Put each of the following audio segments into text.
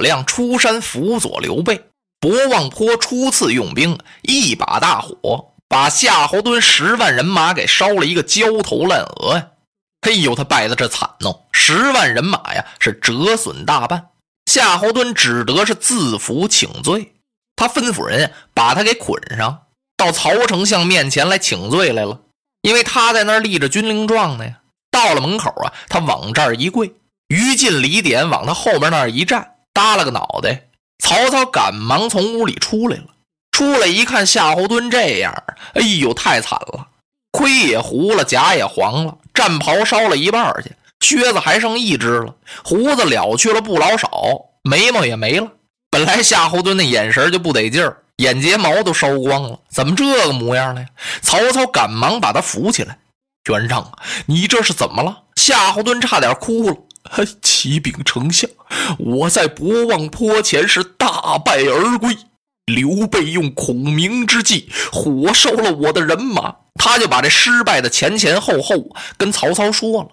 亮出山辅佐刘备，博望坡初次用兵，一把大火把夏侯惇十万人马给烧了一个焦头烂额呀！嘿呦，他败的这惨哦，十万人马呀是折损大半。夏侯惇只得是自服请罪，他吩咐人把他给捆上，到曹丞相面前来请罪来了。因为他在那儿立着军令状呢呀。到了门口啊，他往这儿一跪，于禁、李典往他后边那儿一站，耷拉个脑袋。曹操赶忙从屋里出来了，出来一看夏侯惇这样，哎呦，太惨了，盔也糊了，甲也黄了，战袍烧了一半去，靴子还剩一只了，胡子了去了不老少，眉毛也没了。本来夏侯惇那眼神就不得劲儿，眼睫毛都烧光了，怎么这个模样了呀？曹操赶忙把他扶起来。元让，你这是怎么了？夏侯惇差点哭了。启禀丞相，我在博望坡前是大败而归。刘备用孔明之计火烧了我的人马，他就把这失败的前前后后跟曹操说了。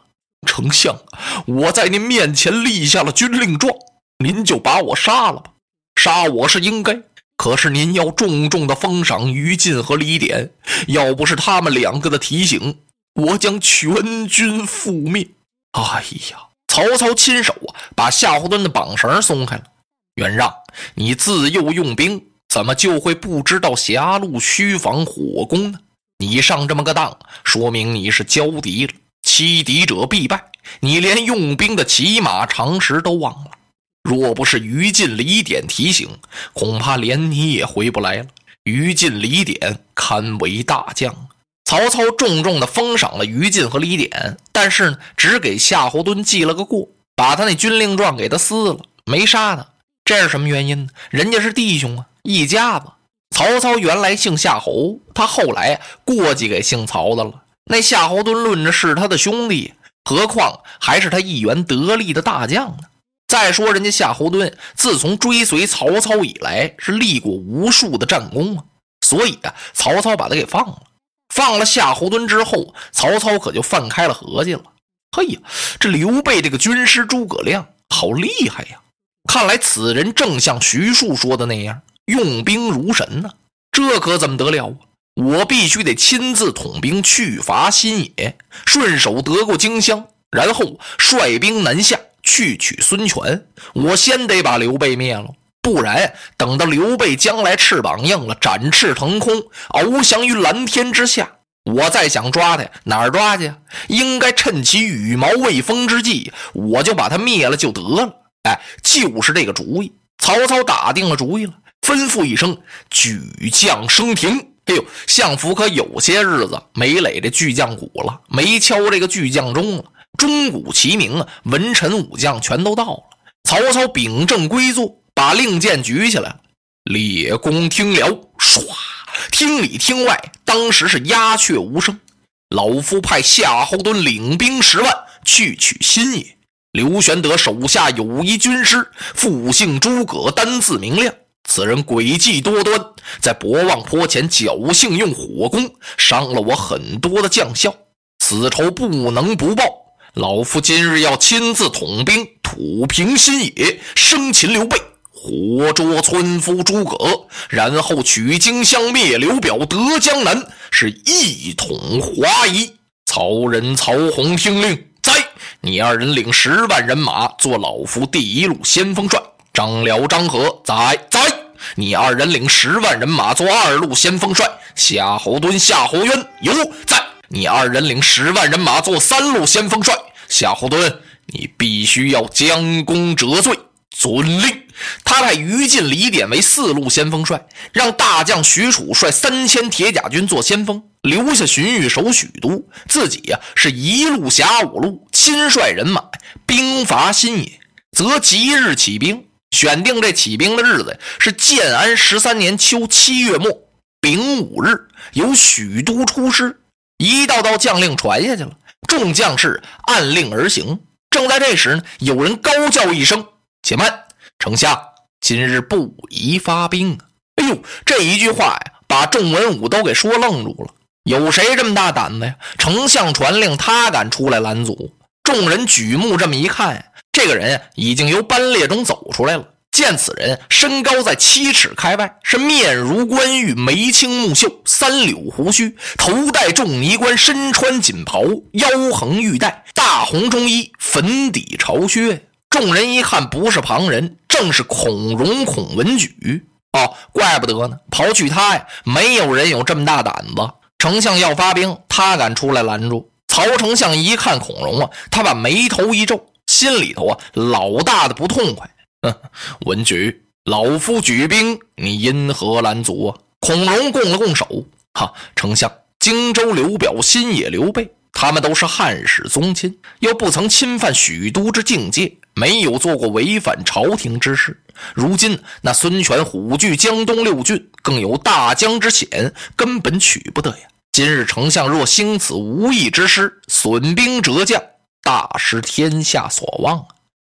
丞相，我在您面前立下了军令状，您就把我杀了吧。杀我是应该，可是您要重重的封赏于禁和李典，要不是他们两个的提醒。我将全军覆灭！哎呀，曹操亲手啊，把夏侯惇的绑绳松开了。袁让，你自幼用兵，怎么就会不知道狭路虚防火攻呢？你上这么个当，说明你是骄敌了。欺敌者必败，你连用兵的起码常识都忘了。若不是于禁、李典提醒，恐怕连你也回不来了。于禁、李典堪为大将。曹操重重的封赏了于禁和李典，但是呢，只给夏侯惇记了个过，把他那军令状给他撕了，没杀他。这是什么原因呢？人家是弟兄啊，一家子。曹操原来姓夏侯，他后来过继给姓曹的了。那夏侯惇论着是他的兄弟，何况还是他一员得力的大将呢？再说人家夏侯惇自从追随曹操以来，是立过无数的战功啊，所以啊，曹操把他给放了。放了夏侯惇之后，曹操可就放开了合计了。嘿呀，这刘备这个军师诸葛亮好厉害呀！看来此人正像徐庶说的那样，用兵如神呢。这可怎么得了啊？我必须得亲自统兵去伐新野，顺手得过荆襄，然后率兵南下去取孙权。我先得把刘备灭了。不然，等到刘备将来翅膀硬了，展翅腾空，翱翔于蓝天之下，我再想抓他，哪儿抓去？应该趁其羽毛未丰之际，我就把他灭了就得了。哎，就是这个主意。曹操打定了主意了，吩咐一声：“举将升庭。”哎呦，相府可有些日子没垒这巨将鼓了，没敲这个巨将钟了。钟鼓齐鸣啊，文臣武将全都到了。曹操秉正归坐。把令箭举起来了，列公听了，唰，厅里厅外当时是鸦雀无声。老夫派夏侯惇领兵十万去取新野。刘玄德手下有一军师，复姓诸葛，单字明亮。此人诡计多端，在博望坡前侥幸用火攻，伤了我很多的将校。此仇不能不报。老夫今日要亲自统兵，土平新野，生擒刘备。活捉村夫诸葛，然后取荆襄灭刘表，得江南，是一统华夷。曹仁、曹洪听令，在你二人领十万人马做老夫第一路先锋帅。张辽、张合在在，你二人领十万人马做二路先锋帅。夏侯惇、夏侯渊有在，你二人领十万人马做三路先锋帅。夏侯惇，你必须要将功折罪。遵令，他派于禁、李典为四路先锋帅，让大将许褚率三千铁甲军做先锋，留下荀彧守许都，自己呀是一路辖五路，亲率人马兵伐新野，则即日起兵。选定这起兵的日子是建安十三年秋七月末丙午日，由许都出师。一道道将令传下去了，众将士按令而行。正在这时呢，有人高叫一声。且慢，丞相，今日不宜发兵啊！哎呦，这一句话呀，把众文武都给说愣住了。有谁这么大胆子呀？丞相传令，他敢出来拦阻？众人举目这么一看，这个人已经由班列中走出来了。见此人身高在七尺开外，是面如冠玉，眉清目秀，三绺胡须，头戴重尼冠，身穿锦袍，腰横玉带，大红中衣，粉底朝靴。众人一看，不是旁人，正是孔融孔文举。哦，怪不得呢，刨去他呀，没有人有这么大胆子。丞相要发兵，他敢出来拦住。曹丞相一看孔融啊，他把眉头一皱，心里头啊老大的不痛快。文举，老夫举兵，你因何拦阻啊？孔融拱了拱手，哈，丞相，荆州刘表，新野刘备，他们都是汉室宗亲，又不曾侵犯许都之境界，没有做过违反朝廷之事。如今那孙权虎踞江东六郡，更有大江之险，根本取不得呀。今日丞相若兴此无义之师，损兵折将，大失天下所望啊！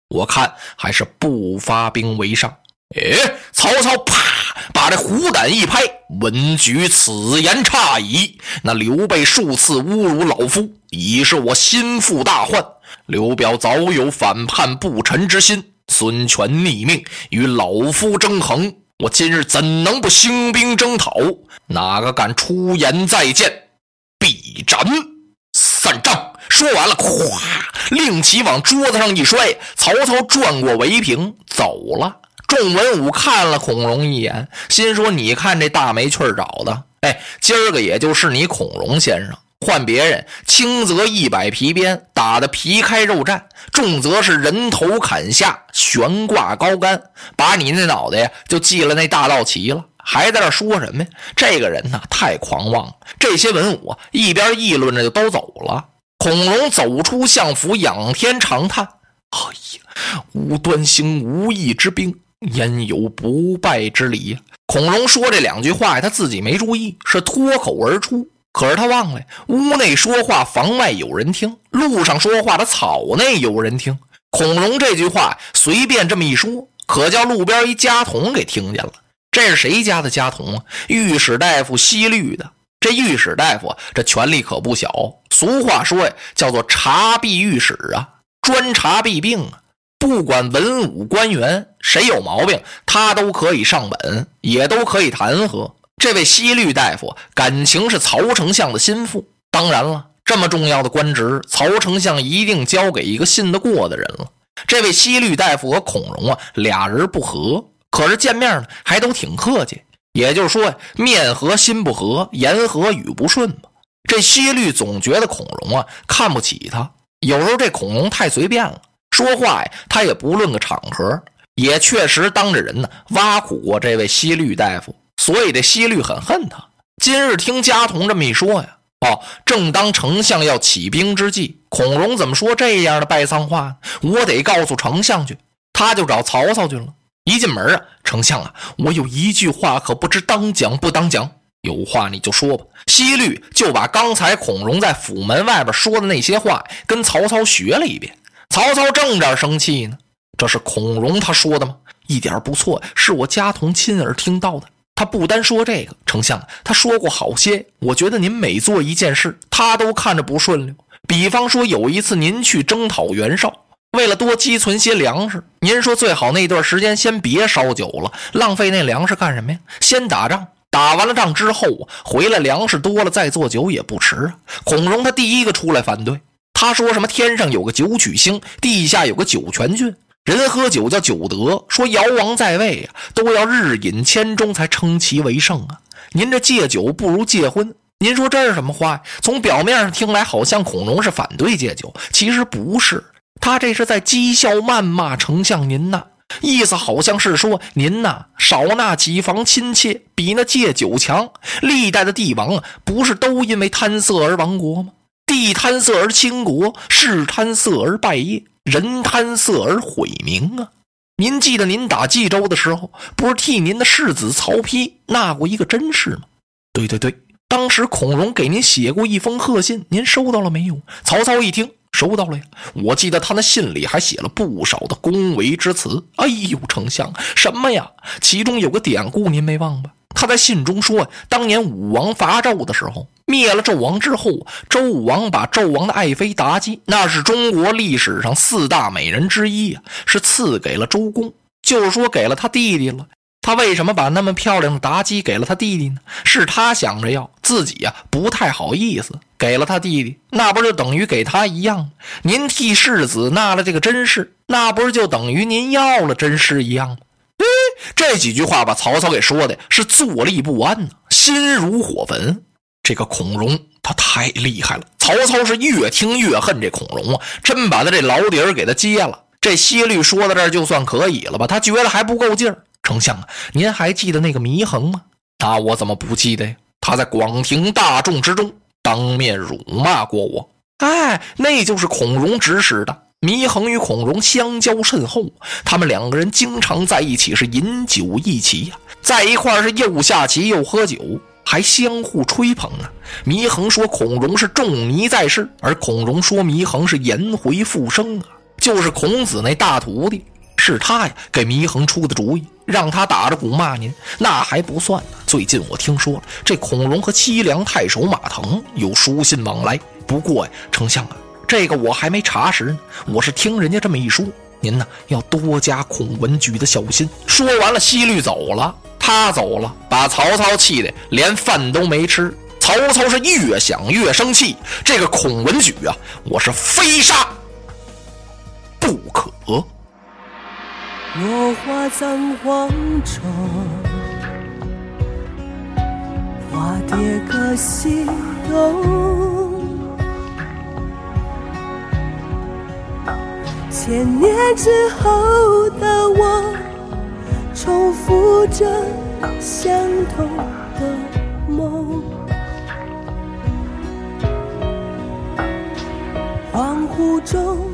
我看还是不发兵为上。哎，曹操啪把这虎胆一拍，文举此言差矣。那刘备数次侮辱老夫，已是我心腹大患。刘表早有反叛不臣之心，孙权逆命与老夫争衡，我今日怎能不兴兵征讨？哪个敢出言再见，必斩！散帐。说完了，咵，令旗往桌子上一摔，曹操转过围屏走了。众文武看了孔融一眼，心说：“你看这大没趣找的，哎，今儿个也就是你孔融先生。换别人，轻则一百皮鞭打得皮开肉绽，重则是人头砍下，悬挂高杆，把你那脑袋呀就系了那大道旗了。还在这说什么呀？这个人呐，太狂妄了。这些文武，一边议论着就都走了。”孔融走出相府，仰天长叹：“哎呀，无端行无义之兵，焉有不败之理？”孔融说这两句话呀，他自己没注意，是脱口而出。可是他忘了，屋内说话，房外有人听；路上说话，的草内有人听。孔融这句话随便这么一说，可叫路边一家童给听见了。这是谁家的家童啊？御史大夫西律的。这御史大夫这权力可不小。俗话说呀，叫做查弊御史啊，专查弊病啊。不管文武官员谁有毛病，他都可以上本，也都可以弹劾。这位西律大夫感情是曹丞相的心腹，当然了，这么重要的官职，曹丞相一定交给一个信得过的人了。这位西律大夫和孔融啊，俩人不和，可是见面呢，还都挺客气。也就是说呀，面和心不和，言和语不顺嘛。这西律总觉得孔融啊看不起他，有时候这孔融太随便了，说话呀他也不论个场合，也确实当着人呢挖苦过这位西律大夫，所以这西律很恨他。今日听家童这么一说呀，哦，正当丞相要起兵之际，孔融怎么说这样的败丧话？我得告诉丞相去，他就找曹操去了。一进门啊，丞相啊，我有一句话，可不知当讲不当讲。有话你就说吧。西律就把刚才孔融在府门外边说的那些话跟曹操学了一遍。曹操正这生气呢，这是孔融他说的吗？一点不错，是我家童亲耳听到的。他不单说这个，丞相他说过好些。我觉得您每做一件事，他都看着不顺溜。比方说有一次您去征讨袁绍。为了多积存些粮食，您说最好那段时间先别烧酒了，浪费那粮食干什么呀？先打仗，打完了仗之后回来粮食多了再做酒也不迟啊。孔融他第一个出来反对，他说什么天上有个九曲星，地下有个九泉郡，人喝酒叫酒德，说尧王在位呀，都要日饮千钟才称其为圣啊。您这戒酒不如戒婚，您说这是什么话呀？从表面上听来好像孔融是反对戒酒，其实不是。他这是在讥笑谩骂丞相您呐，意思好像是说您呐少纳几房亲妾，比那戒酒强。历代的帝王啊，不是都因为贪色而亡国吗？地贪色而倾国，士贪色而败业，人贪色而毁名啊！您记得您打冀州的时候，不是替您的世子曹丕纳过一个真氏吗？对对对，当时孔融给您写过一封贺信，您收到了没有？曹操一听。收到了呀，我记得他那信里还写了不少的恭维之词。哎呦，丞相，什么呀？其中有个典故，您没忘吧？他在信中说，当年武王伐纣的时候，灭了纣王之后，周武王把纣王的爱妃妲己，那是中国历史上四大美人之一啊，是赐给了周公。就是说给了他弟弟了。他为什么把那么漂亮的妲己给了他弟弟呢？是他想着要自己呀，不太好意思给了他弟弟，那不就等于给他一样吗？您替世子纳了这个真氏，那不是就等于您要了真氏一样吗？哎，这几句话把曹操给说的是坐立不安呢，心如火焚。这个孔融他太厉害了，曹操是越听越恨这孔融啊，真把他这老底儿给他揭了。这西律说到这儿就算可以了吧？他觉得还不够劲儿。丞相啊，您还记得那个祢衡吗？那我怎么不记得呀？他在广庭大众之中当面辱骂过我。哎，那就是孔融指使的。祢衡与孔融相交甚厚，他们两个人经常在一起是饮酒一起呀，在一块是又下棋又喝酒，还相互吹捧呢。祢衡说孔融是仲尼在世，而孔融说祢衡是颜回复生啊，就是孔子那大徒弟。是他呀，给祢衡出的主意，让他打着鼓骂您，那还不算呢。最近我听说，这孔融和西凉太守马腾有书信往来。不过呀，丞相啊，这个我还没查实呢，我是听人家这么一说。您呢，要多加孔文举的小心。说完了，西律走了，他走了，把曹操气的连饭都没吃。曹操是越想越生气，这个孔文举啊，我是非杀不可。落花葬黄冢，花蝶各西东。千年之后的我，重复着相同的梦。恍惚中。